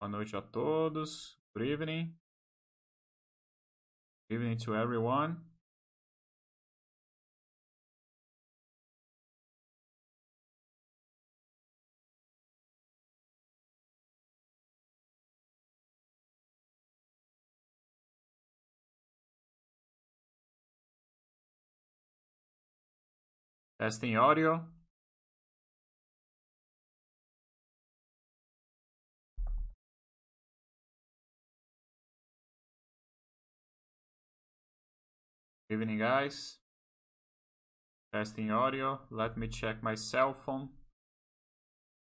Boa noite a todos. Good evening. Good evening to everyone. Testing audio. Evening, guys. Testing audio. Let me check my cell phone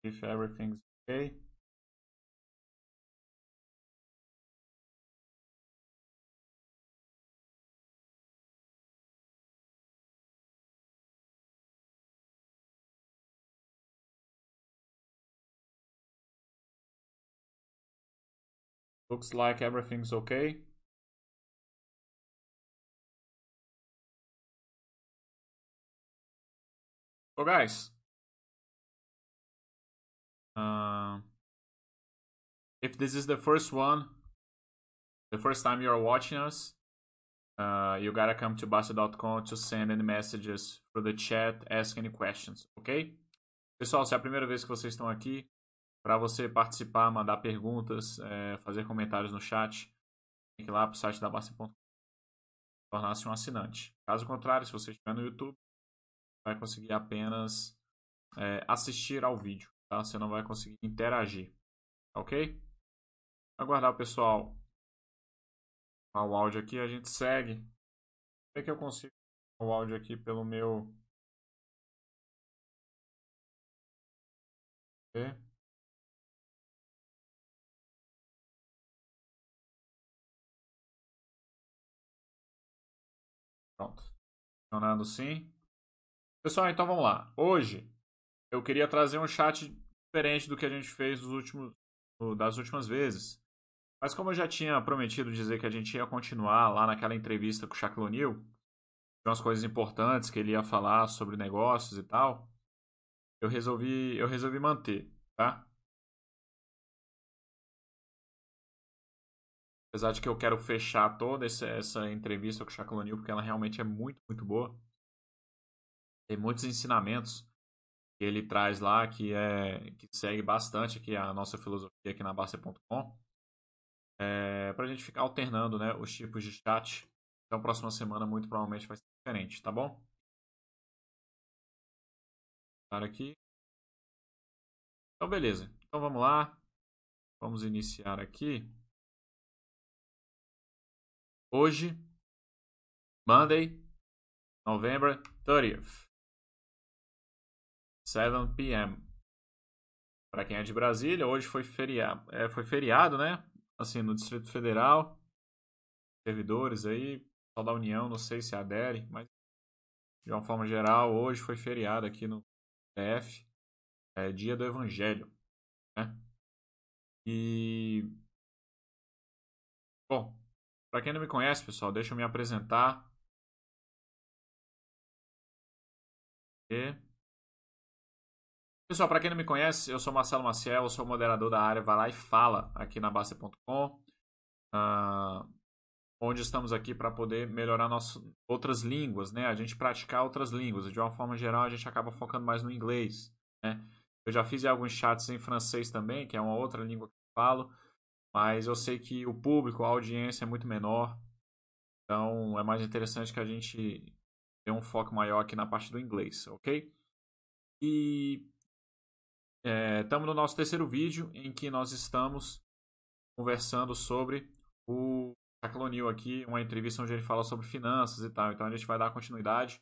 if everything's okay. Looks like everything's okay. So guys, uh, if this is the first one, the first time you are watching us, uh, you gotta come to Basta.com to send any messages for the chat, ask any questions, ok? Pessoal, se é a primeira vez que vocês estão aqui, para você participar, mandar perguntas, é, fazer comentários no chat, tem que ir lá para o site da Basta.com tornar-se um assinante. Caso contrário, se você estiver no YouTube, vai conseguir apenas é, assistir ao vídeo, tá? Você não vai conseguir interagir, ok? Aguardar o pessoal o áudio aqui, a gente segue. Como é que eu consigo o áudio aqui pelo meu... Okay. Pronto. Funcionando sim. Pessoal, então vamos lá. Hoje eu queria trazer um chat diferente do que a gente fez últimos, das últimas vezes. Mas como eu já tinha prometido dizer que a gente ia continuar lá naquela entrevista com o Shaquille O'Neal, umas coisas importantes que ele ia falar sobre negócios e tal, eu resolvi, eu resolvi manter, tá? Apesar de que eu quero fechar toda essa, essa entrevista com o Shaquille O'Neal, porque ela realmente é muito, muito boa. Tem muitos ensinamentos que ele traz lá que é que segue bastante aqui a nossa filosofia aqui na Basta.com. É, para a gente ficar alternando né, os tipos de chat. Então, próxima semana, muito provavelmente, vai ser diferente, tá bom? Para aqui. Então, beleza. Então, vamos lá. Vamos iniciar aqui. Hoje, Monday, November 30th. 7 p.m. Para quem é de Brasília, hoje foi feriado, é, foi feriado, né? Assim, no Distrito Federal. Servidores aí, só da União, não sei se adere, mas de uma forma geral, hoje foi feriado aqui no DF. É dia do Evangelho, né? E bom, para quem não me conhece, pessoal, deixa eu me apresentar. E Pessoal, para quem não me conhece, eu sou Marcelo Maciel, sou moderador da área Vai lá e fala aqui na Basta.com, uh, ah, onde estamos aqui para poder melhorar nossas outras línguas, né? A gente praticar outras línguas. De uma forma geral, a gente acaba focando mais no inglês, né? Eu já fiz alguns chats em francês também, que é uma outra língua que eu falo, mas eu sei que o público, a audiência é muito menor, então é mais interessante que a gente dê um foco maior aqui na parte do inglês, ok? E Estamos é, no nosso terceiro vídeo em que nós estamos conversando sobre o Shaquille aqui, uma entrevista onde ele fala sobre finanças e tal. Então a gente vai dar continuidade.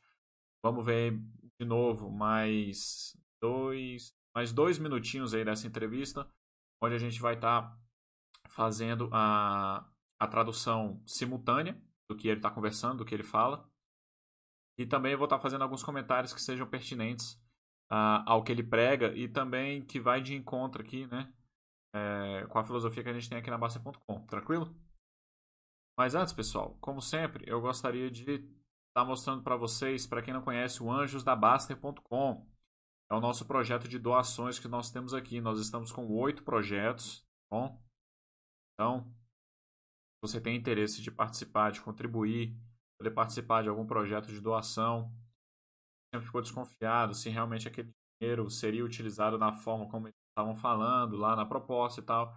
Vamos ver de novo mais dois, mais dois minutinhos aí dessa entrevista, onde a gente vai estar tá fazendo a, a tradução simultânea do que ele está conversando, do que ele fala. E também vou estar tá fazendo alguns comentários que sejam pertinentes uh, ao que ele prega e também que vai de encontro aqui, né? É, com a filosofia que a gente tem aqui na Basta.com, tranquilo? Mas antes, pessoal, como sempre, eu gostaria de estar tá mostrando para vocês, para quem não conhece, o anjosdabaster.com. É o nosso projeto de doações que nós temos aqui. Nós estamos com oito projetos, tá bom? Então, se você tem interesse de participar, de contribuir, poder participar de algum projeto de doação, sempre ficou desconfiado se realmente aquele dinheiro seria utilizado na forma como eles estavam falando lá na proposta e tal.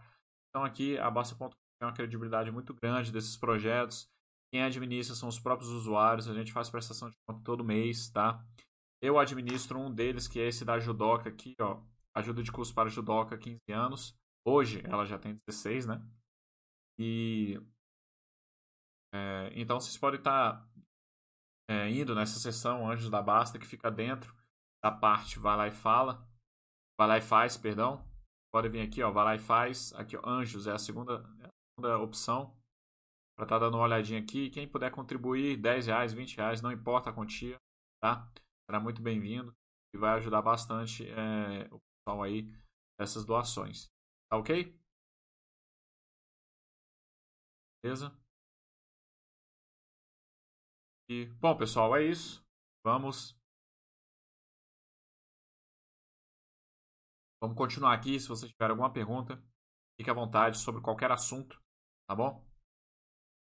Então aqui a Basta.com tem uma credibilidade muito grande desses projetos. Quem administra são os próprios usuários, a gente faz prestação de conta todo mês, tá? Eu administro um deles, que é esse da Judoca aqui, ó. Ajuda de curso para Judoca, 15 anos. Hoje ela já tem 16, né? E é, então vocês podem estar tá, é, indo nessa sessão Anjos da Basta, que fica dentro da parte Vai lá e fala. Vai lá e faz, perdão. Pode vir aqui, ó, vai lá e faz. Aqui, ó, Anjos é a segunda, é a segunda opção. Para estar tá dando uma olhadinha aqui. Quem puder contribuir, 10 reais, 20 reais, não importa a quantia, tá? Será muito bem-vindo e vai ajudar bastante é, o pessoal aí dessas doações. Tá ok? Beleza? Bom, pessoal, é isso. Vamos. Vamos continuar aqui. Se você tiver alguma pergunta, fique à vontade sobre qualquer assunto, tá bom?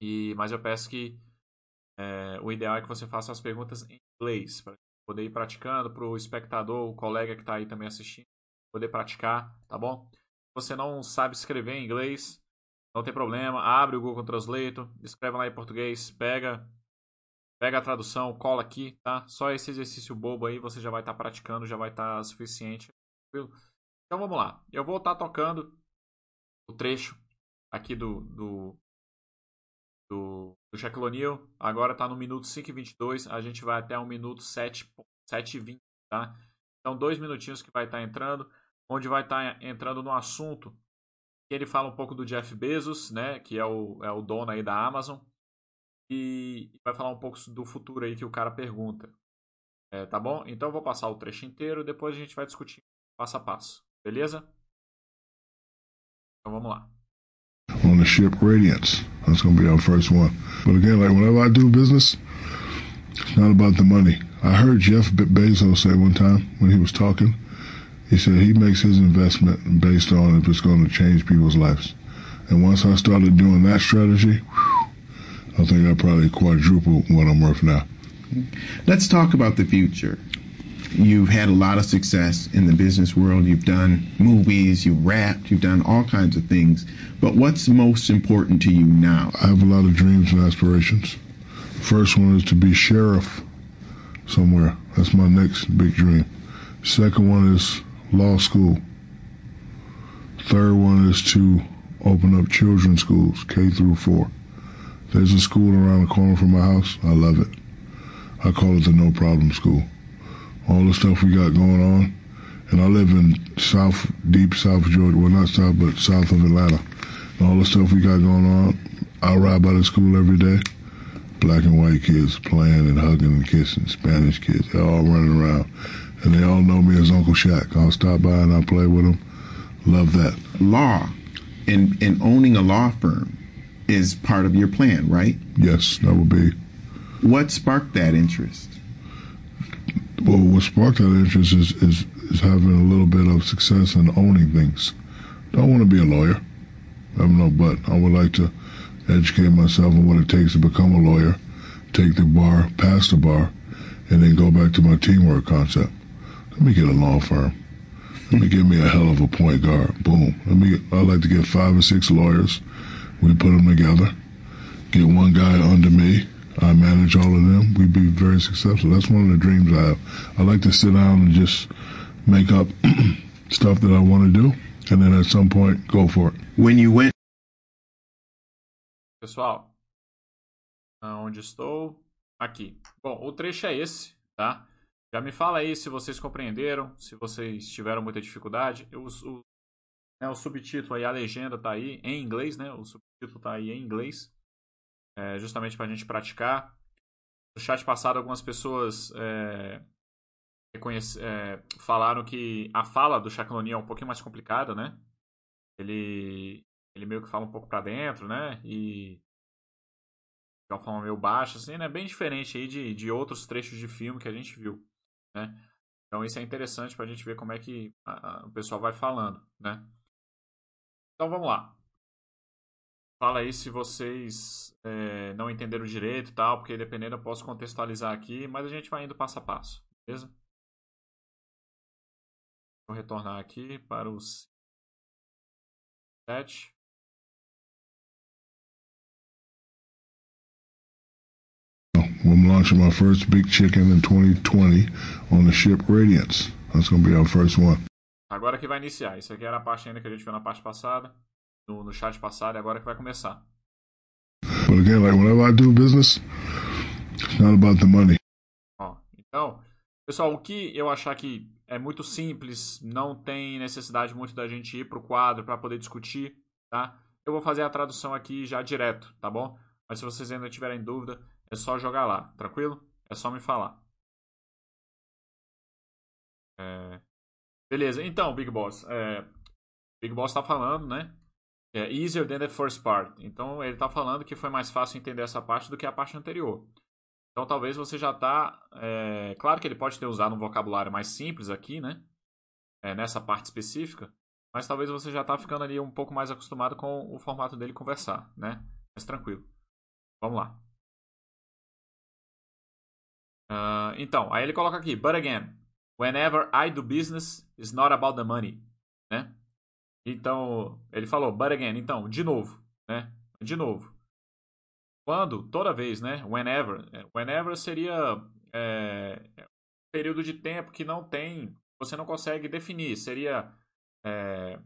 E, mas eu peço que é, o ideal é que você faça as perguntas em inglês, para poder ir praticando, para o espectador, o colega que está aí também assistindo, poder praticar, tá bom? Se você não sabe escrever em inglês, não tem problema, abre o Google Translate, escreve lá em português, pega Pega a tradução, cola aqui, tá? Só esse exercício bobo aí você já vai estar tá praticando, já vai estar tá suficiente. Então vamos lá. Eu vou estar tá tocando o trecho aqui do, do, do, do Shaquille. Agora está no minuto 5 e 22. A gente vai até o minuto 7, 7 e 20, tá? Então, dois minutinhos que vai estar tá entrando, onde vai estar tá entrando no assunto ele fala um pouco do Jeff Bezos, né? Que é o, é o dono aí da Amazon e vai falar um pouco do futuro aí que o cara pergunta. É, tá bom? Então eu vou passar o trecho inteiro, depois a gente vai discutir passo a passo. Beleza? Então vamos lá. On the ship Radiance. That's going to be our first one. But again, like whenever I do business, it's not about the money. I heard Jeff Bezos say one time when he was talking, he said he makes his investment based on if it's going to change people's lives. And once I started doing that strategy, I think I probably quadruple what I'm worth now. Let's talk about the future. You've had a lot of success in the business world. You've done movies, you've rapped, you've done all kinds of things. But what's most important to you now? I have a lot of dreams and aspirations. First one is to be sheriff somewhere. That's my next big dream. Second one is law school. Third one is to open up children's schools, K through 4. There's a school around the corner from my house. I love it. I call it the No Problem School. All the stuff we got going on, and I live in South, deep South Georgia. Well, not South, but south of Atlanta. And all the stuff we got going on, I ride by the school every day. Black and white kids playing and hugging and kissing. Spanish kids, they're all running around, and they all know me as Uncle Shaq. I'll stop by and I'll play with them. Love that. Law and and owning a law firm is part of your plan, right? Yes, that would be. What sparked that interest? Well, what sparked that interest is, is, is having a little bit of success in owning things. Don't want to be a lawyer. I'm no but. I would like to educate myself on what it takes to become a lawyer, take the bar, pass the bar, and then go back to my teamwork concept. Let me get a law firm. Let me get me a hell of a point guard. Boom. Let me. I like to get five or six lawyers we put them together, get one guy under me. I manage all of them. We'd be very successful. That's one of the dreams I have. I like to sit down and just make up stuff that I want to do, and then at some point go for it. When you went. Pessoal, ah, onde estou? Aqui. Bom, o trecho é esse, tá? Já me fala aí se vocês compreenderam, se vocês tiveram muita dificuldade. Eu, o, né, o subtítulo aí, a legenda tá aí em inglês, né? O subtítulo tá aí em inglês. É, justamente para a gente praticar. No chat passado, algumas pessoas é, é, falaram que a fala do Shakloni é um pouquinho mais complicada, né? Ele, ele meio que fala um pouco para dentro, né? E de uma forma meio baixa, assim, né? Bem diferente aí de, de outros trechos de filme que a gente viu, né? Então isso é interessante para a gente ver como é que a, a, o pessoal vai falando, né? Então vamos lá. fala aí se vocês é, não entenderam direito e tal, porque dependendo eu posso contextualizar aqui, mas a gente vai indo passo a passo, beleza? Vou retornar aqui para os 7. I'm launching my first big chicken in 2020 on the ship Radiance. That's going to be our first one. Agora que vai iniciar. Isso aqui era a parte ainda que a gente viu na parte passada, no, no chat passado, e agora que vai começar. But again, like whenever I do business, it's not about the money. Ó, então, pessoal, o que eu achar que é muito simples, não tem necessidade muito da gente ir para o quadro para poder discutir, tá? Eu vou fazer a tradução aqui já direto, tá bom? Mas se vocês ainda tiverem dúvida, é só jogar lá, tranquilo? É só me falar. É... Beleza, então, Big Boss. É... Big Boss está falando, né? É easier than the first part. Então, ele está falando que foi mais fácil entender essa parte do que a parte anterior. Então, talvez você já está... É... Claro que ele pode ter usado um vocabulário mais simples aqui, né? É, nessa parte específica. Mas talvez você já está ficando ali um pouco mais acostumado com o formato dele conversar, né? Mas tranquilo. Vamos lá. Uh, então, aí ele coloca aqui, but again, whenever I do business, it's not about the money, né? Então, ele falou, but again, então, de novo, né? De novo. Quando, toda vez, né? Whenever. Whenever seria é, um período de tempo que não tem, você não consegue definir. Seria é,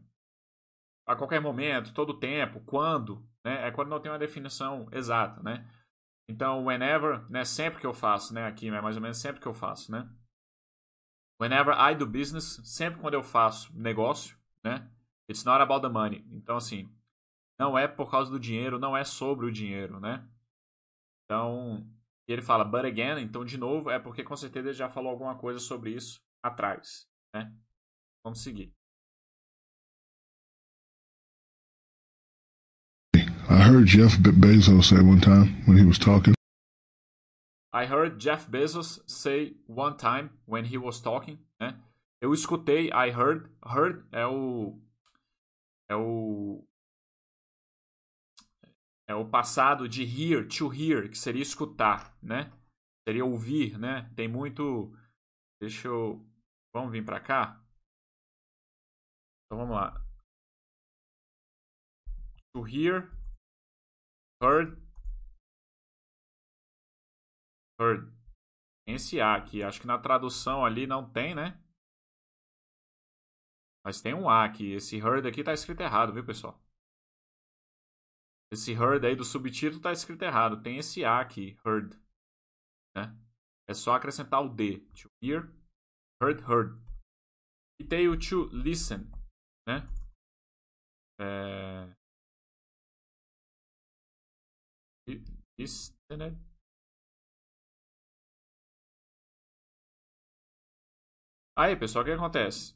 a qualquer momento, todo tempo, quando, né? É quando não tem uma definição exata, né? Então, whenever, né, sempre que eu faço, né, aqui, é mais ou menos sempre que eu faço, né? Whenever I do business, sempre quando eu faço negócio, né? It's not about the money. Então, assim, não é por causa do dinheiro, não é sobre o dinheiro, né? Então, ele fala but again, então de novo, é porque com certeza ele já falou alguma coisa sobre isso atrás, né? Vamos seguir. I heard Jeff Bezos say one time when he was talking. I heard Jeff Bezos say one time when he was talking, né? Eu escutei, I heard, heard é o é o é o passado de hear, to hear, que seria escutar, né? Seria ouvir, né? Tem muito Deixa eu Vamos vir para cá? Então vamos lá. To hear Heard. Heard. Esse A aqui. Acho que na tradução ali não tem, né? Mas tem um A aqui. Esse heard aqui tá escrito errado, viu, pessoal? Esse heard aí do subtítulo tá escrito errado. Tem esse A aqui, heard. Né? É só acrescentar o D. To hear, heard, heard. E tem o to listen, né? É... Listener. Aí, pessoal, o que acontece?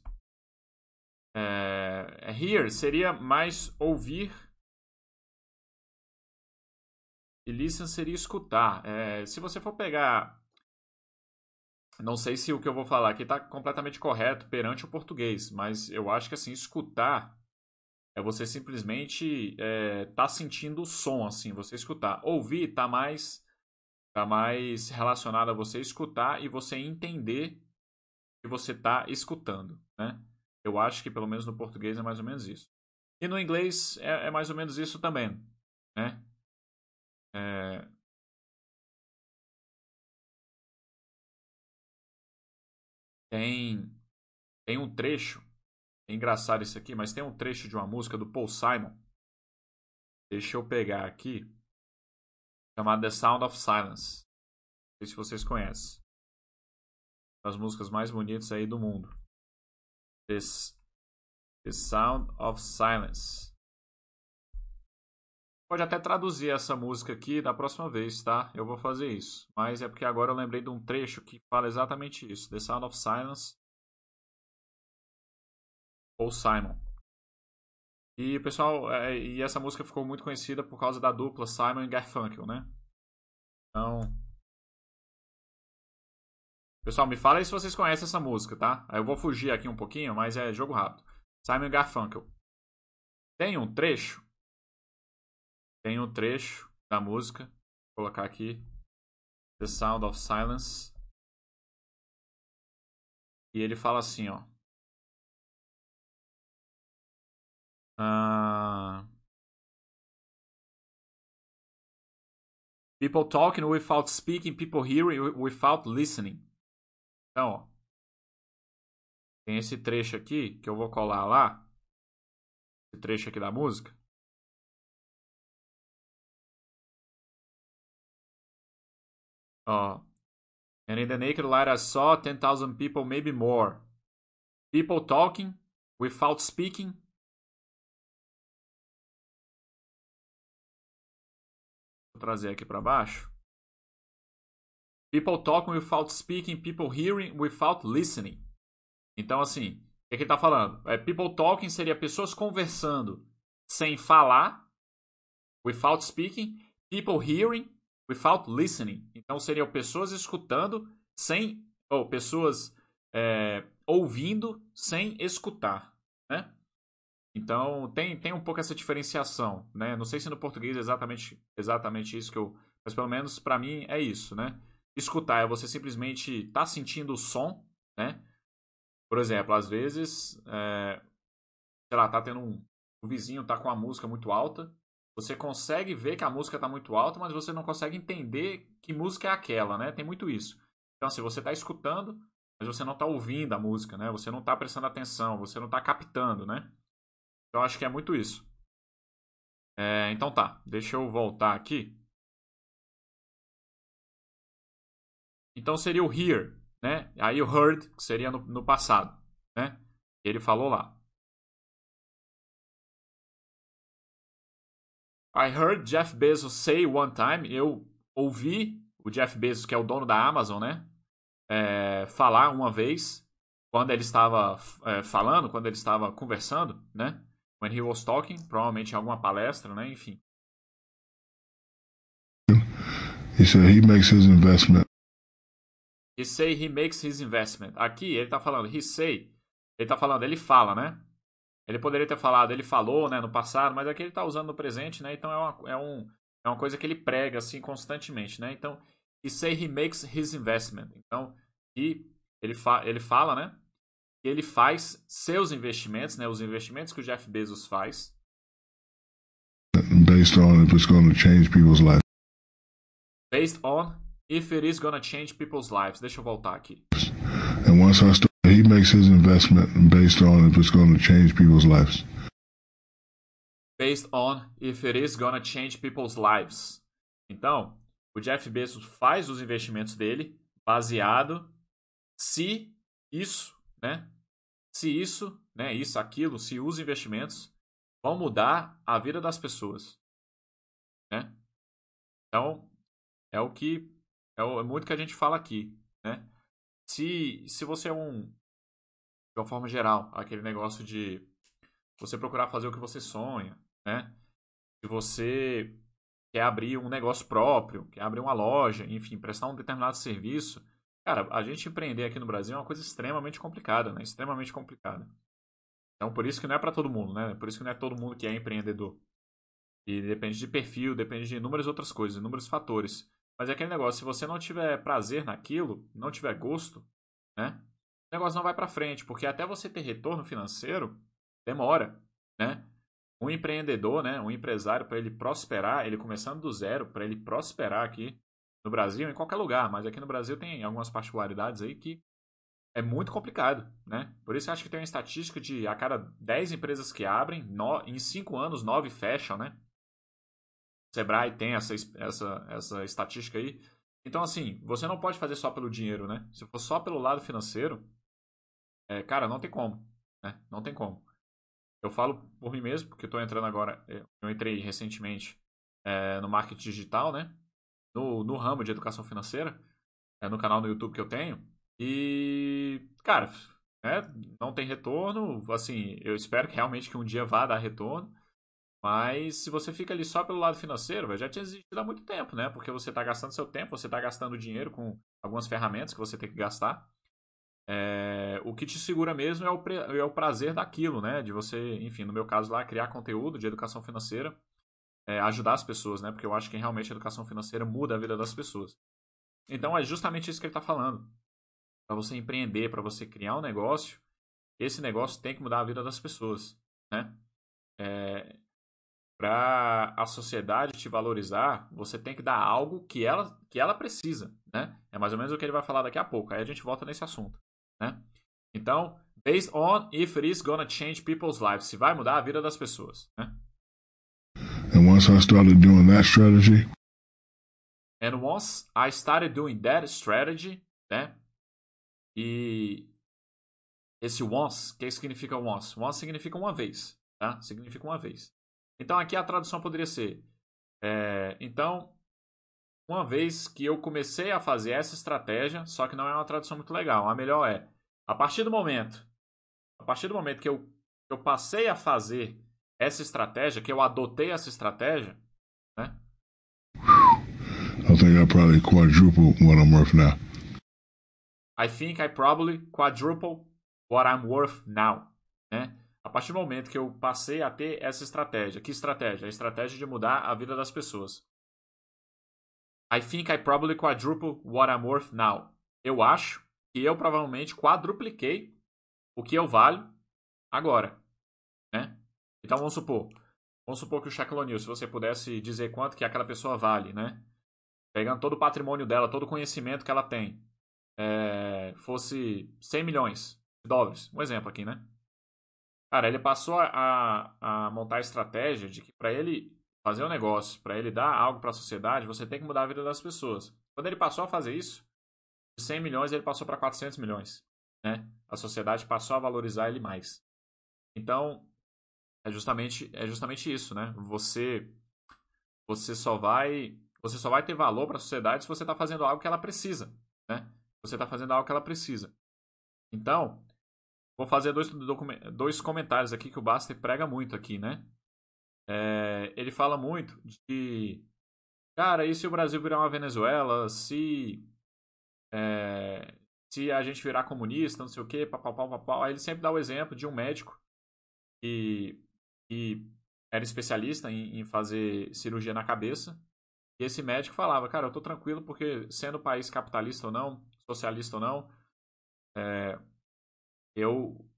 É, here seria mais ouvir e listen seria escutar. É, se você for pegar. Não sei se o que eu vou falar aqui está completamente correto perante o português, mas eu acho que assim, escutar é você simplesmente é, tá sentindo o som, assim, você escutar. Ouvir tá mais, tá mais relacionado a você escutar e você entender que você tá escutando, né? Eu acho que pelo menos no português é mais ou menos isso. E no inglês é, é mais ou menos isso também, né? É... Tem, tem um trecho é engraçado isso aqui, mas tem um trecho de uma música do Paul Simon. Deixa eu pegar aqui. Chamada The Sound of Silence. Não sei se vocês conhecem. As músicas mais bonitas aí do mundo. This, The Sound of Silence. Pode até traduzir essa música aqui da próxima vez, tá? Eu vou fazer isso. Mas é porque agora eu lembrei de um trecho que fala exatamente isso. The Sound of Silence ou Simon. E pessoal, é, e essa música ficou muito conhecida por causa da dupla Simon e Garfunkel, né? Então, pessoal, me fala aí se vocês conhecem essa música, tá? Aí eu vou fugir aqui um pouquinho, mas é jogo rápido. Simon Garfunkel. Tem um trecho tem um trecho da música. Vou colocar aqui. The Sound of Silence. E ele fala assim, ó. Uh, people talking without speaking, people hearing without listening. Então, ó, tem esse trecho aqui que eu vou colar lá. Esse trecho aqui da música. Ó. And in the naked light I saw 10,000 people, maybe more. People talking without speaking. Vou trazer aqui para baixo. People talking without speaking, people hearing without listening. Então, assim, o que, é que ele está falando? É, people talking seria pessoas conversando sem falar, without speaking. People hearing without listening. Então seriam pessoas escutando sem. ou pessoas é, ouvindo sem escutar. Né? Então tem, tem um pouco essa diferenciação. Né? Não sei se no português é exatamente, exatamente isso que eu. Mas pelo menos para mim é isso. Né? Escutar é você simplesmente estar tá sentindo o som. Né? Por exemplo, às vezes. É, sei lá, tá tendo um. O vizinho tá com a música muito alta você consegue ver que a música está muito alta, mas você não consegue entender que música é aquela, né? Tem muito isso. Então, se assim, você está escutando, mas você não está ouvindo a música, né? Você não está prestando atenção, você não está captando, né? Então, acho que é muito isso. É, então tá, deixa eu voltar aqui. Então seria o hear, né? Aí o heard, que seria no, no passado, né? Ele falou lá. I heard Jeff Bezos say one time, eu ouvi o Jeff Bezos, que é o dono da Amazon, né? É, falar uma vez, quando ele estava é, falando, quando ele estava conversando, né? When he was talking, provavelmente em alguma palestra, né? Enfim. He said he makes his investment. He say he makes his investment. Aqui ele está falando, he say, ele está falando, ele fala, né? Ele poderia ter falado, ele falou, né, no passado, mas aqui ele está usando no presente, né? Então é uma, é, um, é uma coisa que ele prega assim constantemente, né? Então, he say he makes his investment. Então, e ele, fa ele fala, né? Que ele faz seus investimentos, né? Os investimentos que o Jeff Bezos faz. Based on if it's going to change people's lives. Based on if it is to change people's lives. Deixa eu voltar aqui. And once I start he makes his investment based on if it's going to change people's lives. Based on if it is to change people's lives. Então, o Jeff Bezos faz os investimentos dele baseado se isso, né? Se isso, né, isso, aquilo, se os investimentos vão mudar a vida das pessoas, né? Então, é o que é, o, é muito que a gente fala aqui, né? Se, se você é um, de uma forma geral, aquele negócio de você procurar fazer o que você sonha, né? Se você quer abrir um negócio próprio, quer abrir uma loja, enfim, prestar um determinado serviço, cara, a gente empreender aqui no Brasil é uma coisa extremamente complicada, né? Extremamente complicada. Então, por isso que não é para todo mundo, né? Por isso que não é todo mundo que é empreendedor. E depende de perfil, depende de inúmeras outras coisas, inúmeros fatores. Mas é aquele negócio, se você não tiver prazer naquilo, não tiver gosto, né? o negócio não vai para frente, porque até você ter retorno financeiro demora, né? Um empreendedor, né, um empresário para ele prosperar, ele começando do zero, para ele prosperar aqui no Brasil, em qualquer lugar, mas aqui no Brasil tem algumas particularidades aí que é muito complicado, né? Por isso eu acho que tem uma estatística de a cada 10 empresas que abrem, no, em 5 anos, 9 fecham, né? Sebrae tem essa, essa, essa estatística aí. Então, assim, você não pode fazer só pelo dinheiro, né? Se for só pelo lado financeiro, é, cara, não tem como. Né? Não tem como. Eu falo por mim mesmo, porque eu estou entrando agora. É, eu entrei recentemente é, no marketing digital, né? No, no ramo de educação financeira, é, no canal no YouTube que eu tenho. E, cara, né, não tem retorno. Assim, eu espero que realmente que um dia vá dar retorno. Mas se você fica ali só pelo lado financeiro, já tinha existido há muito tempo, né? Porque você está gastando seu tempo, você está gastando dinheiro com algumas ferramentas que você tem que gastar. É, o que te segura mesmo é o, é o prazer daquilo, né? De você, enfim, no meu caso lá, criar conteúdo de educação financeira. é, ajudar as pessoas, né? Porque eu acho que realmente a educação financeira muda a vida das pessoas. Então é justamente isso que ele está falando. Para você empreender, para você criar um negócio, esse negócio tem que mudar a vida das pessoas, né? É, para a sociedade te valorizar, você tem que dar algo que ela, que ela precisa, né? É mais ou menos o que ele vai falar daqui a pouco. Aí a gente volta nesse assunto, né? Então, based on if it is gonna change people's lives, se vai mudar a vida das pessoas, né? And once I started doing that strategy, And once I started doing that strategy, né? E esse once, o que significa once? Once significa uma vez, tá? Significa uma vez. Então aqui a tradução poderia ser: é, então, uma vez que eu comecei a fazer essa estratégia, só que não é uma tradução muito legal. A melhor é: a partir do momento, a partir do momento que eu, eu passei a fazer essa estratégia, que eu adotei essa estratégia, né? I think I probably quadruple what I'm worth now. I think I probably quadruple what I'm worth now, né? A partir do momento que eu passei a ter essa estratégia, que estratégia? A estratégia de mudar a vida das pessoas. I think I probably quadruple what I'm worth now. Eu acho que eu provavelmente quadrupliquei o que eu valho agora, né? Então vamos supor, vamos supor que o Shaquille O'Neal, se você pudesse dizer quanto que aquela pessoa vale, né? Pegando todo o patrimônio dela, todo o conhecimento que ela tem, é, fosse 100 milhões de dólares, um exemplo aqui, né? Cara, ele passou a, a montar a estratégia de que para ele fazer um negócio, para ele dar algo para a sociedade, você tem que mudar a vida das pessoas. Quando ele passou a fazer isso, de 100 milhões ele passou para 400 milhões. Né? A sociedade passou a valorizar ele mais. Então, é justamente, é justamente isso, né? Você, você só vai você só vai ter valor para a sociedade se você está fazendo algo que ela precisa, né? Você está fazendo algo que ela precisa. Então, vou fazer dois, dois comentários aqui que o Baster prega muito aqui, né? É, ele fala muito de, cara, e se o Brasil virar uma Venezuela, se é, se a gente virar comunista, não sei o quê, papapá, papapá. Aí ele sempre dá o exemplo de um médico que, que era especialista em, em fazer cirurgia na cabeça e esse médico falava, cara, eu tô tranquilo porque sendo país capitalista ou não, socialista ou não, é, eu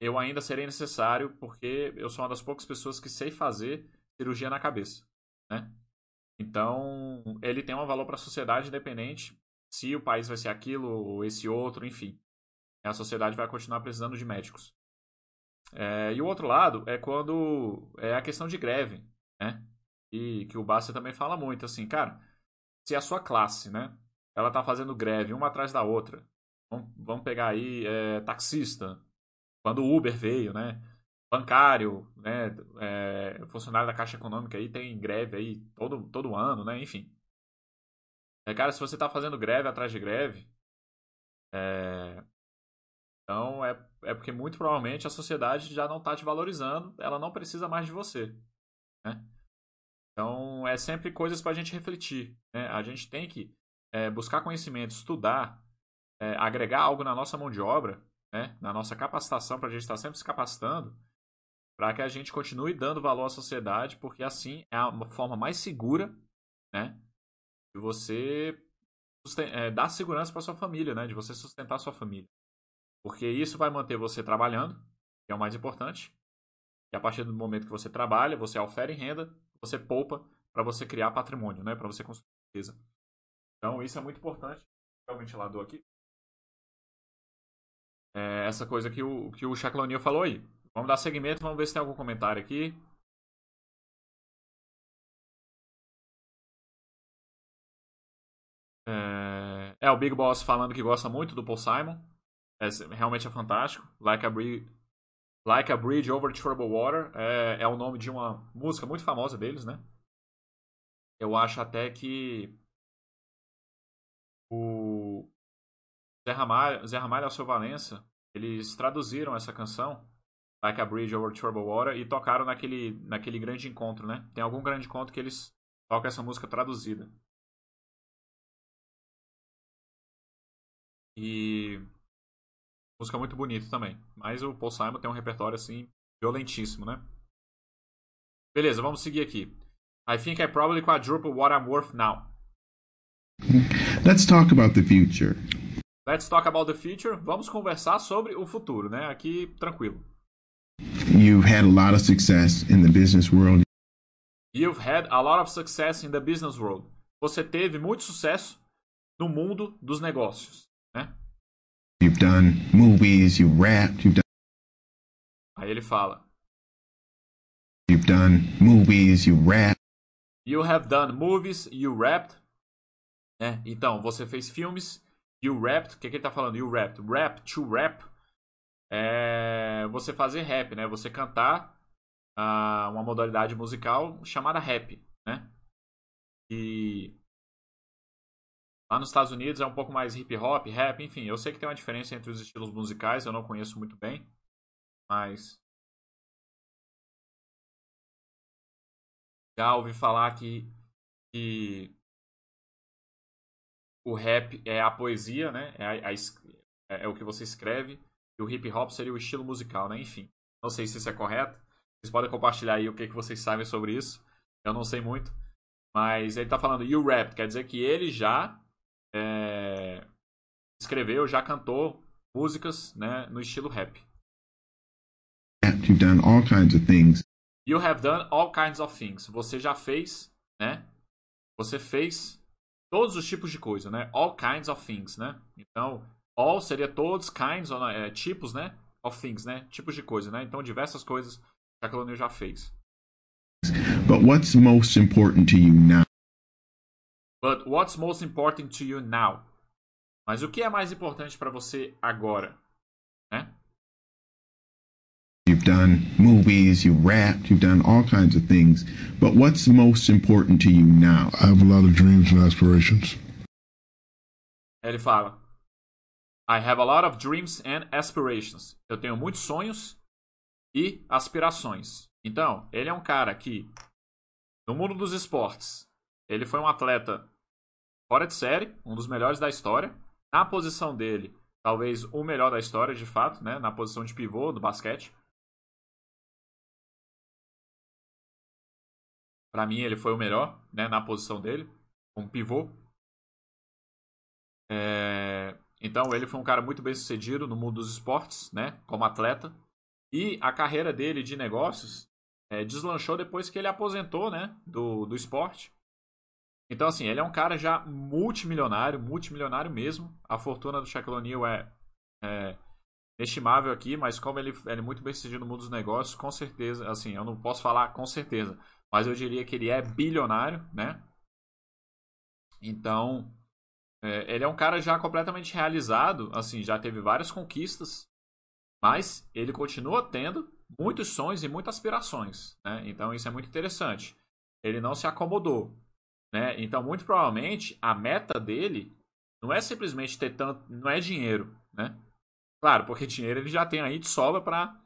eu ainda serei necessário porque eu sou uma das poucas pessoas que sei fazer cirurgia na cabeça, né? Então, ele tem um valor para a sociedade independente se o país vai ser aquilo ou esse outro, enfim. A sociedade vai continuar precisando de médicos. É, e o outro lado é quando é a questão de greve, né? e que o Basta também fala muito, assim, cara, se a sua classe, né, ela tá fazendo greve uma atrás da outra, vamos pegar aí é, taxista, quando o Uber veio, né, bancário, né, é, funcionário da Caixa Econômica aí tem greve aí todo, todo ano, né, enfim. É, cara, se você tá fazendo greve atrás de greve, é, então é, é porque muito provavelmente a sociedade já não tá te valorizando, ela não precisa mais de você, né? Então, é sempre coisas para a gente refletir. Né? A gente tem que é, buscar conhecimento, estudar, é, agregar algo na nossa mão de obra, né? na nossa capacitação, para a gente estar tá sempre se capacitando, para que a gente continue dando valor à sociedade, porque assim é uma forma mais segura né? de você é, dar segurança para sua família, né? de você sustentar sua família. Porque isso vai manter você trabalhando, que é o mais importante. E a partir do momento que você trabalha, você ofere renda, você poupa para você criar patrimônio, né? Para você construir riqueza. Então, isso é muito importante. Vou o ventilador aqui. É essa coisa que o, que o Shaquille falou aí. Vamos dar seguimento, vamos ver se tem algum comentário aqui. É, é, o Big Boss falando que gosta muito do Paul Simon. É, realmente é fantástico. Like a, like a Bridge Over Troubled Water é, é o nome de uma música muito famosa deles, né? Eu acho até que o Zé Ramalho, Zé Ramalho Alceu Valença, eles traduziram essa canção, Like a Bridge Over Troubled Water, e tocaram naquele, naquele grande encontro, né? Tem algum grande encontro que eles tocam essa música traduzida. E música muito bonita também. Mas o Paul Simon tem um repertório assim violentíssimo, né? Beleza, vamos seguir aqui. I think I probably quadruple what I'm worth now. Let's talk about the future. Let's talk about the future. Vamos conversar sobre o futuro, né? Aqui tranquilo. You've had a lot of success in the business world. You've had a lot of success in the business world. Você teve muito sucesso no mundo dos negócios, né? You've done movies, you rapped, you've done Aí ele fala: you've done movies, you rap. You have done movies, you rapped. Né? Então, você fez filmes, you rapped. O que, que ele tá falando? You rapped. Rap, to rap. É você fazer rap, né? Você cantar ah, uma modalidade musical chamada rap, né? E lá nos Estados Unidos é um pouco mais hip hop, rap, enfim. Eu sei que tem uma diferença entre os estilos musicais, eu não conheço muito bem, mas já ouvi falar que, que o rap é a poesia, né? É, a, a, é, é, o que você escreve. E o hip hop seria o estilo musical, né? Enfim, não sei se isso é correto. Vocês podem compartilhar aí o que, que vocês sabem sobre isso. Eu não sei muito. Mas ele tá falando you rap, quer dizer que ele já é, escreveu, já cantou músicas né, no estilo rap. You've done all kinds of things. You have done all kinds of things. Você já fez, né? Você fez todos os tipos de coisa, né? All kinds of things, né? Então, all seria todos, kinds, é, tipos, né? Of things, né? Tipos de coisa, né? Então, diversas coisas que a Colonial já fez. But what's most important to you now? But what's most important to you now? Mas o que é mais importante para você agora, né? You've done movies, you rapped, you've done all kinds of things. But what's most important to you now? I have a lot of dreams and aspirations. Ele fala: I have a lot of dreams and aspirations. Eu tenho muitos sonhos e aspirações. Então, ele é um cara que, no mundo dos esportes, ele foi um atleta fora de série, um dos melhores da história. Na posição dele, talvez o melhor da história, de fato, né? na posição de pivô do basquete. Para mim, ele foi o melhor, né, na posição dele, como pivô. É... Então, ele foi um cara muito bem sucedido no mundo dos esportes, né, como atleta. E a carreira dele de negócios é, deslanchou depois que ele aposentou, né, do, do esporte. Então, assim, ele é um cara já multimilionário, multimilionário mesmo. A fortuna do Shaquille O'Neal é, é estimável aqui, mas como ele, ele é muito bem sucedido no mundo dos negócios, com certeza, assim, eu não posso falar com certeza, mas eu diria que ele é bilionário, né? Então, é, ele é um cara já completamente realizado, assim, já teve várias conquistas, mas ele continua tendo muitos sonhos e muitas aspirações, né? Então isso é muito interessante. Ele não se acomodou, né? Então muito provavelmente a meta dele não é simplesmente ter tanto, não é dinheiro, né? Claro, porque dinheiro ele já tem aí de sobra para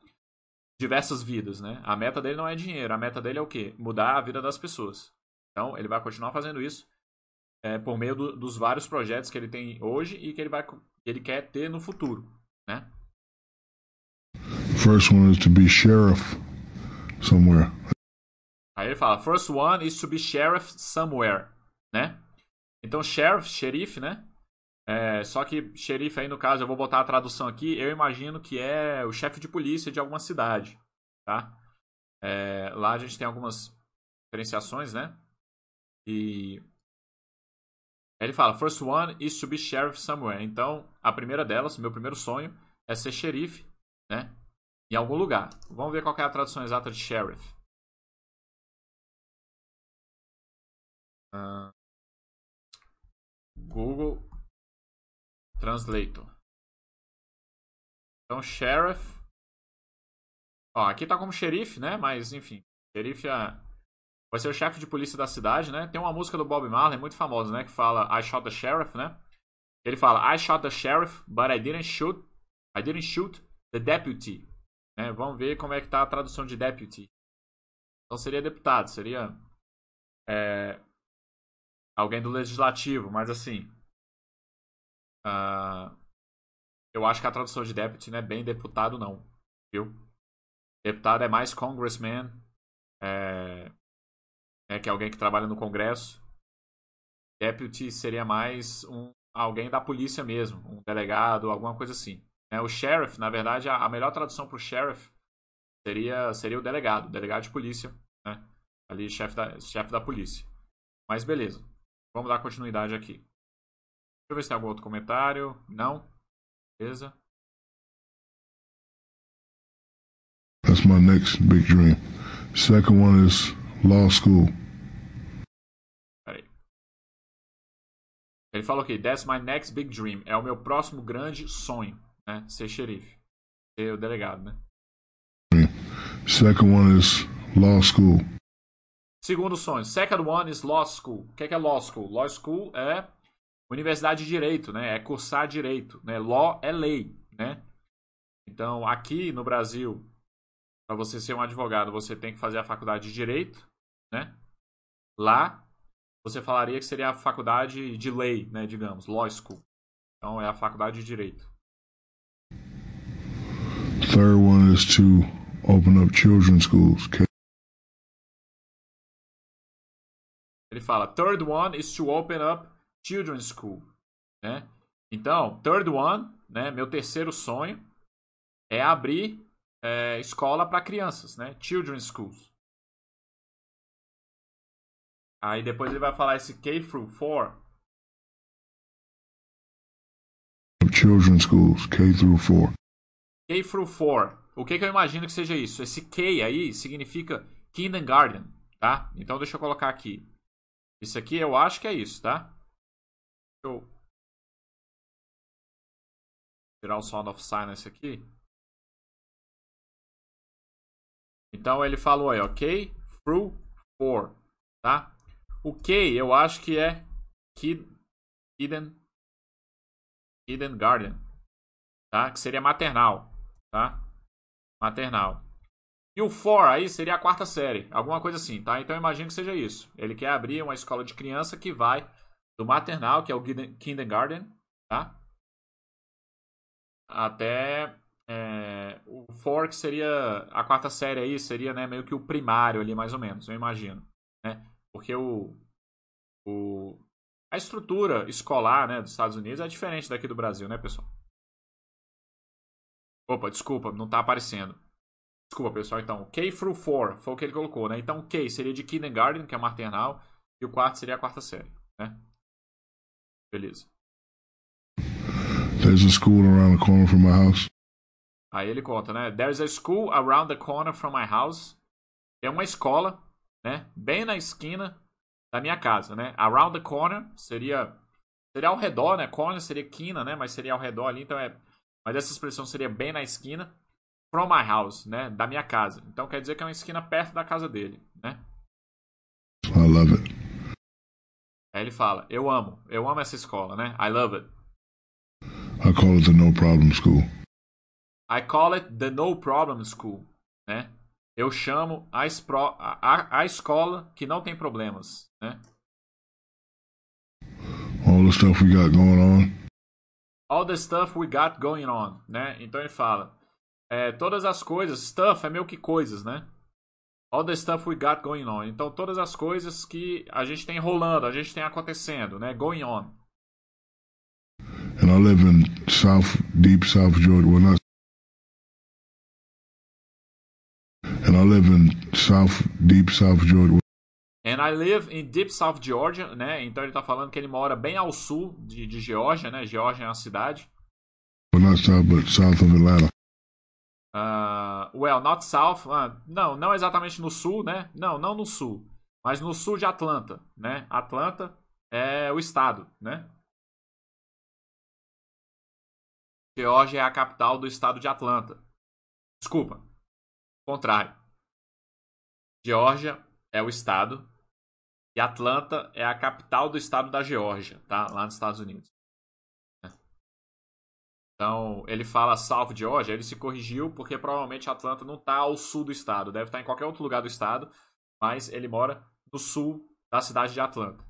diversas vidas, né? A meta dele não é dinheiro, a meta dele é o quê? Mudar a vida das pessoas. Então, ele vai continuar fazendo isso é, por meio do, dos vários projetos que ele tem hoje e que ele, vai, ele quer ter no futuro, né? First one is to be sheriff somewhere. Aí ele fala, first one is to be sheriff somewhere, né? Então, sheriff, xerife, né? É, só que xerife aí, no caso, eu vou botar a tradução aqui, eu imagino que é o chefe de polícia de alguma cidade, tá? É, lá a gente tem algumas diferenciações, né? E ele fala, first one is to be sheriff somewhere. Então, a primeira delas, meu primeiro sonho, é ser xerife, né? Em algum lugar. Vamos ver qual é a tradução exata de sheriff. Uh, Google Translator. Então, sheriff. Ó, aqui tá como xerife, né? Mas, enfim. Xerife é... vai ser o chefe de polícia da cidade, né? Tem uma música do Bob Marley muito famosa, né? Que fala I shot the sheriff, né? Ele fala I shot the sheriff, but I didn't shoot. I didn't shoot the deputy. Né? Vamos ver como é que tá a tradução de deputy. Então seria deputado, seria é, alguém do legislativo, mas assim, Uh, eu acho que a tradução de deputy não é bem deputado, não. Viu? Deputado é mais congressman. É... né, que é alguém que trabalha no Congresso. Deputy seria mais um, alguém da polícia mesmo, um delegado, alguma coisa assim. É, o sheriff, na verdade, a, a melhor tradução para o sheriff seria, seria o delegado, delegado de polícia, né? ali chefe da, chefe da polícia. Mas beleza, vamos dar continuidade aqui. Deixa eu ver se tem algum outro comentário. Não? Beleza. That's my next big dream. Second one is law school. Peraí. Ele falou aqui, that's my next big dream. É o meu próximo grande sonho, né? Ser xerife. Ser o delegado, né? Second one is law school. Segundo sonho. Second one is law school. O que é, que é law school? Law school é universidade de direito, né? É cursar direito, né? Law é lei, né? Então, aqui no Brasil, para você ser um advogado, você tem que fazer a faculdade de direito, né? Lá, você falaria que seria a faculdade de lei, né? Digamos, law school. Então, é a faculdade de direito. Third one is to open up children's schools. Ele fala, third one is to open up children's school, né? Então, third one, né? Meu terceiro sonho é abrir é, escola para crianças, né? Children's schools. Aí depois ele vai falar esse K through 4. Children's schools, K through 4. K through 4. O que, que eu imagino que seja isso? Esse K aí significa kindergarten, tá? Então deixa eu colocar aqui. Isso aqui eu acho que é isso, tá? Eu tirar o sound of silence aqui. Então ele falou aí, ok? Through 4, tá? O K eu acho que é Kid, Eden, Eden Garden, tá? Que seria maternal, tá? Maternal. E o for aí seria a quarta série, alguma coisa assim, tá? Então eu imagino que seja isso. Ele quer abrir uma escola de criança que vai do maternal, que é o kindergarten, tá? Até é, o for que seria a quarta série aí, seria né, meio que o primário ali, mais ou menos, eu imagino. Né? Porque o, o, a estrutura escolar né, dos Estados Unidos é diferente daqui do Brasil, né, pessoal? Opa, desculpa, não tá aparecendo. Desculpa, pessoal. Então, K through 4 foi o que ele colocou, né? Então, K seria de kindergarten, que é maternal, e o quarto seria a quarta série, né? Beleza. There's a school around the corner from my house. Aí ele conta, né? There's a school around the corner from my house. É uma escola, né? Bem na esquina da minha casa, né? Around the corner seria seria ao redor, né? Corner seria quina, né? Mas seria ao redor ali, então é. Mas essa expressão seria bem na esquina. From my house, né? Da minha casa. Então quer dizer que é uma esquina perto da casa dele, né? I love it. Aí ele fala, eu amo, eu amo essa escola, né? I love it. I call it the no problem school. I call it the no problem school, né? Eu chamo a, espro, a, a escola que não tem problemas, né? All the stuff we got going on. All the stuff we got going on, né? Então ele fala, é, todas as coisas, stuff é meio que coisas, né? All the stuff we got going on. Então todas as coisas que a gente tem rolando, a gente tem acontecendo, né? Going on. And I live in South, deep South Georgia. Well, not and I live in South, deep South Georgia. And I live in deep South Georgia, né? Então ele tá falando que ele mora bem ao sul de, de Geórgia, né? Geórgia é uma cidade. Well, not south, but south of Atlanta. Uh, well, not south. Uh, não, não exatamente no sul, né? Não, não no sul. Mas no sul de Atlanta, né? Atlanta é o estado, né? Geórgia é a capital do estado de Atlanta. Desculpa. Contrário. Geórgia é o estado e Atlanta é a capital do estado da Geórgia, tá? Lá nos Estados Unidos. Então, ele fala South Georgia, ele se corrigiu porque provavelmente Atlanta não está ao sul do estado, deve estar em qualquer outro lugar do estado, mas ele mora no sul da cidade de Atlanta.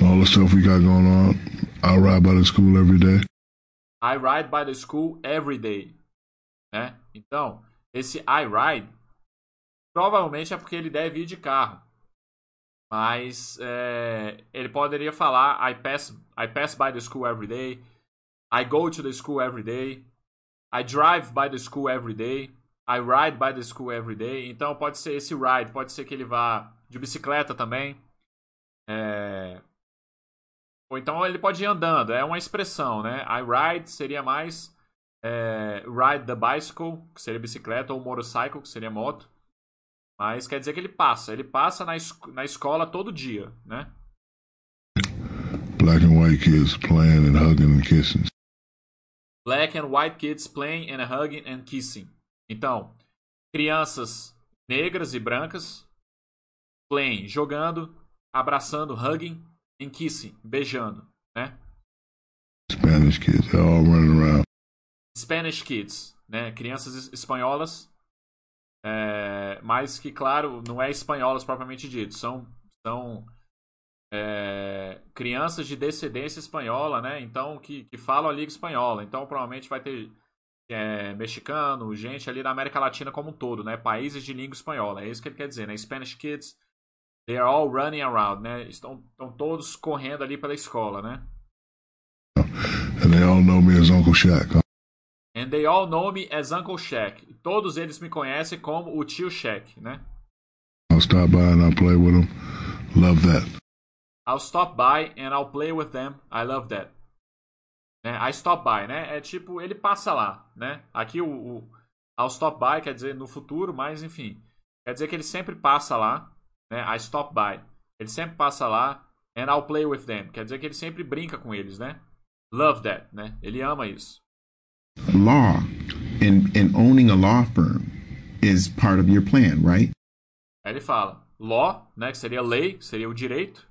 All the stuff we got going on. I ride by the school every day. I ride by the school every day. Né? Então, esse I ride Provavelmente é porque ele deve ir de carro. Mas é, ele poderia falar I pass, I pass by the school every day. I go to the school every day. I drive by the school every day. I ride by the school every day. Então pode ser esse ride, pode ser que ele vá de bicicleta também. É... Ou então ele pode ir andando, é uma expressão, né? I ride seria mais é, ride the bicycle, que seria bicicleta, ou motorcycle, que seria moto. Mas quer dizer que ele passa, ele passa na, es na escola todo dia, né? Black and white kids playing and hugging and kissing. Black and white kids playing and hugging and kissing. Então, crianças negras e brancas playing, jogando, abraçando, hugging and kissing, beijando, né? Spanish kids, they're all running around. Spanish kids, né? Crianças espanholas, é, mas que, claro, não é espanholas propriamente dito, são, são é, crianças de descendência espanhola, né? Então, que, que falam a língua espanhola. Então, provavelmente vai ter é, mexicano, gente ali da América Latina como um todo, né? Países de língua espanhola. É isso que ele quer dizer, né? Spanish kids, they are all running around, né? Estão, estão todos correndo ali pela escola, né? And they all know me as Uncle Shaq. And they all know me as Uncle Shaq. Todos eles me conhecem como o tio Shaq, né? I'll stop by and I'll play with them. Love that. I'll stop by and I'll play with them. I love that. Né? I stop by, né? É tipo, ele passa lá, né? Aqui o, o I'll stop by quer dizer no futuro, mas enfim. Quer dizer que ele sempre passa lá, né? I stop by. Ele sempre passa lá and I'll play with them. Quer dizer que ele sempre brinca com eles, né? Love that, né? Ele ama isso. Law and, and owning a law firm is part of your plan, right? Aí ele fala, law, né, que seria lei, seria o direito,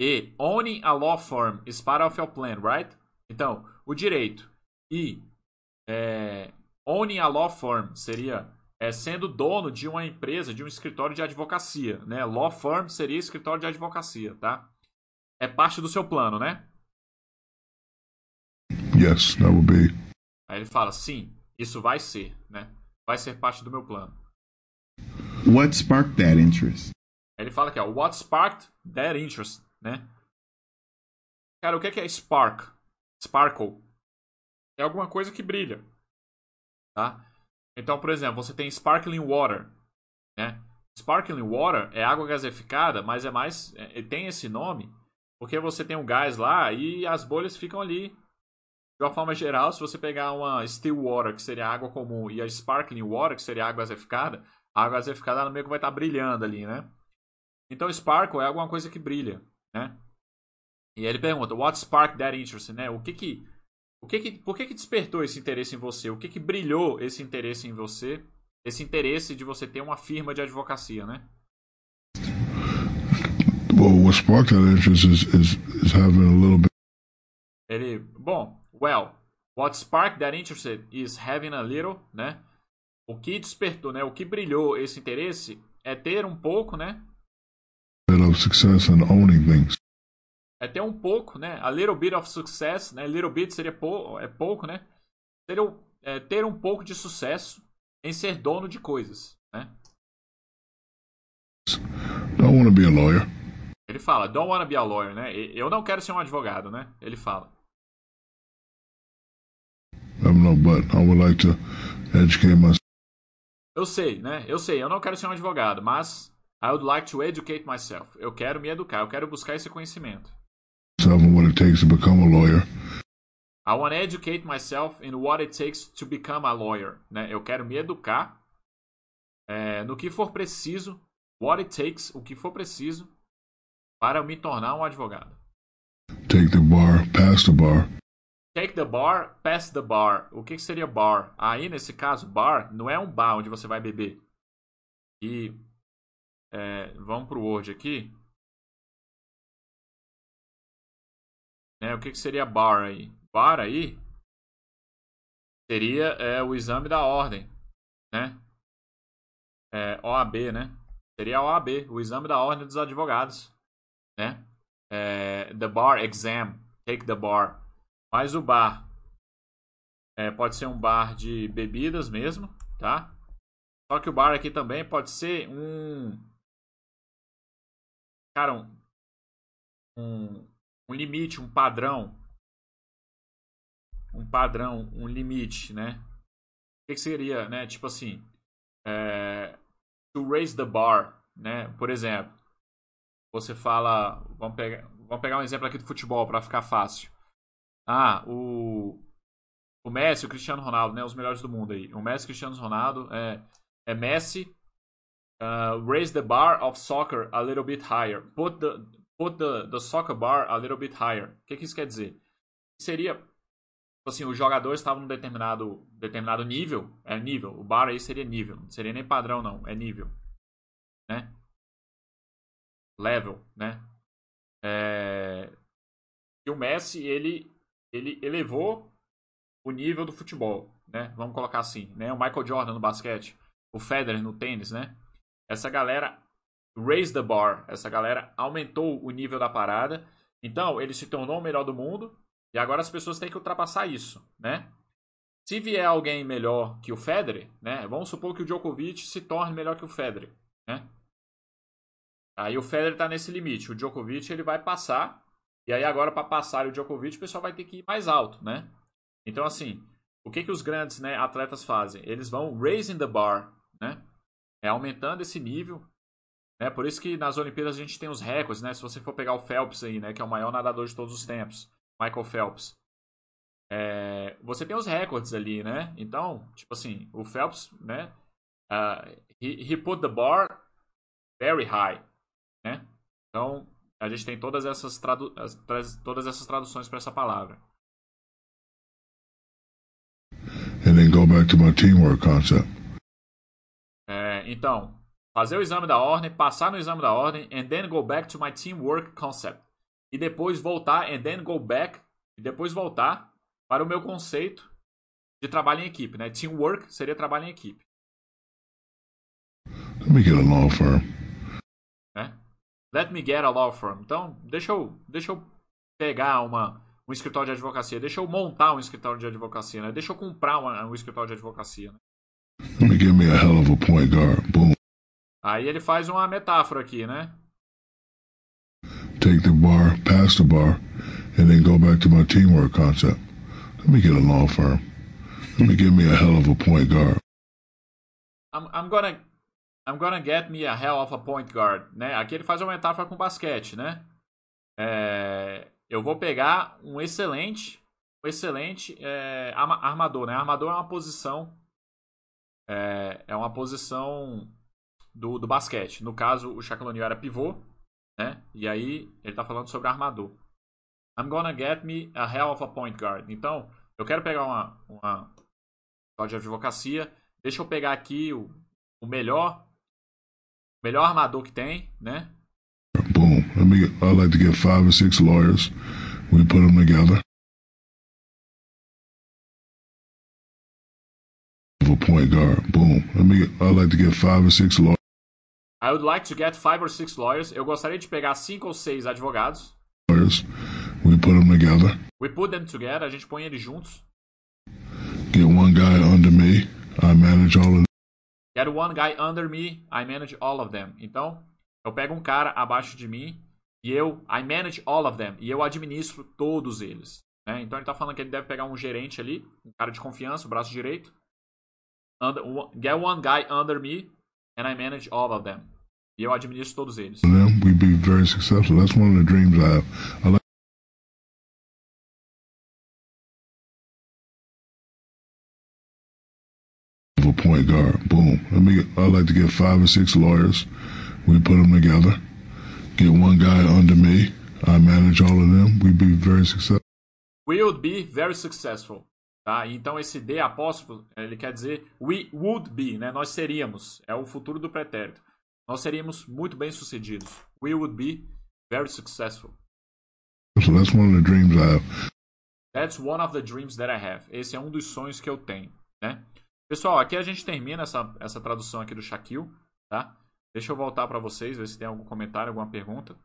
e owning a law firm is part of your plan, right? Então, o direito e é, owning a law firm seria é, sendo dono de uma empresa, de um escritório de advocacia, né? Law firm seria escritório de advocacia, tá? É parte do seu plano, né? Yes, that will be. Aí ele fala, sim, isso vai ser, né? Vai ser parte do meu plano. What sparked that interest? Aí ele fala que é what sparked that interest, né? Cara, o que é spark? Sparkle. É alguma coisa que brilha, tá? Então, por exemplo, você tem sparkling water, né? Sparkling water é água gaseificada, mas é mais, é, tem esse nome porque você tem um gás lá e as bolhas ficam ali de uma forma geral, se você pegar uma still water, que seria água comum, e a sparkling water, que seria água gaseificada, a água gaseificada no meio que vai estar brilhando ali, né? Então, sparkle é alguma coisa que brilha, né? E aí ele pergunta, what sparked that interest, né? O que que, o que que, por que que despertou esse interesse em você? O que que brilhou esse interesse em você? Esse interesse de você ter uma firma de advocacia, né? Well, what sparked that interest is, is, is having a little bit. Ele, bom, well, what sparked that interest is having a little, né? O que despertou, né? O que brilhou esse interesse é ter um pouco, né? Of success in owning things. É ter um pouco, né? A little bit of success, né? Little bit seria pou, é pouco, né? Ter, é, ter um pouco de sucesso em ser dono de coisas, né? Don't want to be a lawyer. Ele fala, don't want to be a lawyer, né? Eu não quero ser um advogado, né? Ele fala. I'm but I would like to educate myself. Eu sei, né? Eu sei, eu não quero ser um advogado, mas I would like to educate myself. Eu quero me educar, eu quero buscar esse conhecimento. in what it takes to become a lawyer. I want to educate myself in what it takes to become a lawyer. Né? Eu quero me educar é, no que for preciso, what it takes, o que for preciso, para me tornar um advogado. Take the bar, pass the bar. Take the bar, pass the bar. O que, que seria bar? Aí, nesse caso, bar não é um bar onde você vai beber. E é, vamos para o Word aqui. É, o que, que seria bar aí? Bar aí seria é, o exame da ordem, né? É, OAB, né? Seria a OAB, o exame da ordem dos advogados, né? É, the bar exam, take the bar. Mas o bar é, pode ser um bar de bebidas mesmo, tá? Só que o bar aqui também pode ser um. Cara, um, um, um limite, um padrão. Um padrão, um limite, né? O que, que seria, né? Tipo assim. É, to raise the bar, né? Por exemplo, você fala. Vamos pegar, vamos pegar um exemplo aqui do futebol para ficar fácil. Ah, o. O Messi, o Cristiano Ronaldo, né? Os melhores do mundo aí. O Messi, o Cristiano Ronaldo é, é Messi. Uh, raise the bar of soccer a little bit higher. Put the, put the, the soccer bar a little bit higher. O que, que isso quer dizer? Seria tipo assim, os jogadores estavam num determinado, determinado nível, é nível, o bar aí seria nível, não seria nem padrão não, é nível, né? Level, né? É... E o Messi, ele, ele elevou o nível do futebol, né? Vamos colocar assim, né? O Michael Jordan no basquete, o Federer no tênis, né? Essa galera raised the bar, essa galera aumentou o nível da parada. Então, ele se tornou o melhor do mundo e agora as pessoas têm que ultrapassar isso, né? Se vier alguém melhor que o Federer, né? Vamos supor que o Djokovic se torne melhor que o Federer, né? Aí o Federer está nesse limite, o Djokovic ele vai passar e aí agora para passar o Djokovic o pessoal vai ter que ir mais alto, né? Então, assim, o que, que os grandes né, atletas fazem? Eles vão raising the bar, né? É aumentando esse nível. Né? Por isso que nas Olimpíadas a gente tem os recordes, né? Se você for pegar o Phelps aí, né? Que é o maior nadador de todos os tempos. Michael Phelps. É, você tem os recordes ali, né? Então, tipo assim, o Phelps, né? Uh, he, he put the bar very high, né? Então, a gente tem todas essas, tradu todas essas traduções para essa palavra. and then go back to my teamwork concept. Então, fazer o exame da ordem, passar no exame da ordem, and then go back to my teamwork concept. E depois voltar, and then go back, e depois voltar para o meu conceito de trabalho em equipe, né? Teamwork seria trabalho em equipe. Let me get a law firm. É? Let me get a law firm. Então, deixa eu, deixa eu pegar uma, um escritório de advocacia. Deixa eu montar um escritório de advocacia, né? Deixa eu comprar uma, um escritório de advocacia. Né? Let me give me a hell of a point guard. Boom. Aí ele faz uma metáfora aqui, né? Take the bar, pass the bar, and then go back to my teamwork concept. Let me get a law firm. Let me give me a hell of a point guard. I'm, I'm gonna I'm gonna get me a hell of a point guard, né? Aqui ele faz uma metáfora com basquete, né? É, eu vou pegar um excelente, um excelente é, armador, né? Armador é uma posição, é, é uma posição do, do basquete. No caso, o Shaquille O'Neal era pivô, né? E aí ele tá falando sobre armador. I'm gonna get me a hell of a point guard. Então, eu quero pegar uma, uma de advocacia. Deixa eu pegar aqui o, o melhor, o melhor armador que tem, né? Boom. Get, I like to get five or six lawyers. We put them together. A point guard. Boom. Let me. Get, I like to get five or six lawyers. I would like to get five or six lawyers. Eu gostaria de pegar cinco ou seis advogados. Lawyers. We put them together. We put them together. A gente põe eles juntos. Get one guy under me. I manage all of. Get one guy under me. I manage all of them. Então, eu pego um cara abaixo de mim e eu I manage all of them e eu administro todos eles. Né? Então ele está falando que ele deve pegar um gerente ali, um cara de confiança, o braço direito. Under, get one guy under me and I manage all of them. E eu administro todos eles. Them, we be very successful. That's one of the dreams I have. I like a point guard. Boom. Let me. I like to get five or six lawyers. We put them together. Get one guy under me. I manage all of them. we'd be very successful. We would be very successful. Tá? Então esse D apóstrofo, ele quer dizer we would be, né? Nós seríamos. É o futuro do pretérito. Nós seríamos muito bem sucedidos. We would be very successful. So that's one of the dreams I have. That's one of the dreams that I have. Esse é um dos sonhos que eu tenho, né? Pessoal, aqui a gente termina essa, essa tradução aqui do Shaquille, tá? Deixa eu voltar para vocês, ver se tem algum comentário, alguma pergunta.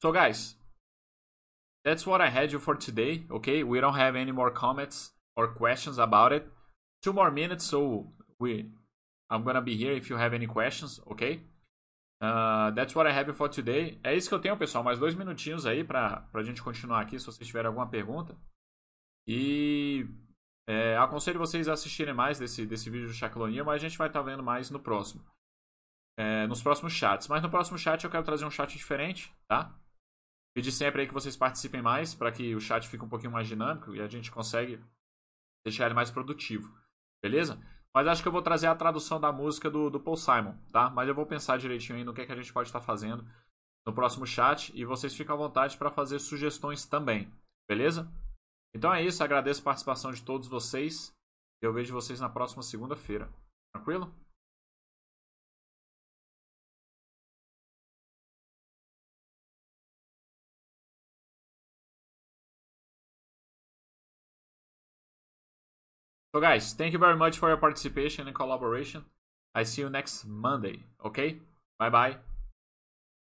So guys, that's what I had you for today, okay? We don't have any more comments or questions about it. Two more minutes, so we I'm gonna be here if you have any questions, ok? Uh, that's what I have for today. É isso que eu tenho, pessoal. Mais dois minutinhos aí pra, pra gente continuar aqui, se vocês tiverem alguma pergunta. E é, aconselho vocês a assistirem mais desse, desse vídeo do Shackle mas a gente vai estar tá vendo mais no próximo. É, nos próximos chats. Mas no próximo chat eu quero trazer um chat diferente, tá? Pedir sempre aí que vocês participem mais, para que o chat fique um pouquinho mais dinâmico e a gente consegue deixar ele mais produtivo. Beleza? Mas acho que eu vou trazer a tradução da música do, do Paul Simon, tá? Mas eu vou pensar direitinho aí no que, é que a gente pode estar fazendo no próximo chat e vocês ficam à vontade para fazer sugestões também, beleza? Então é isso, agradeço a participação de todos vocês e eu vejo vocês na próxima segunda-feira. Tranquilo? So guys, thank you very much for your participation and collaboration. I see you next Monday, okay? Bye bye.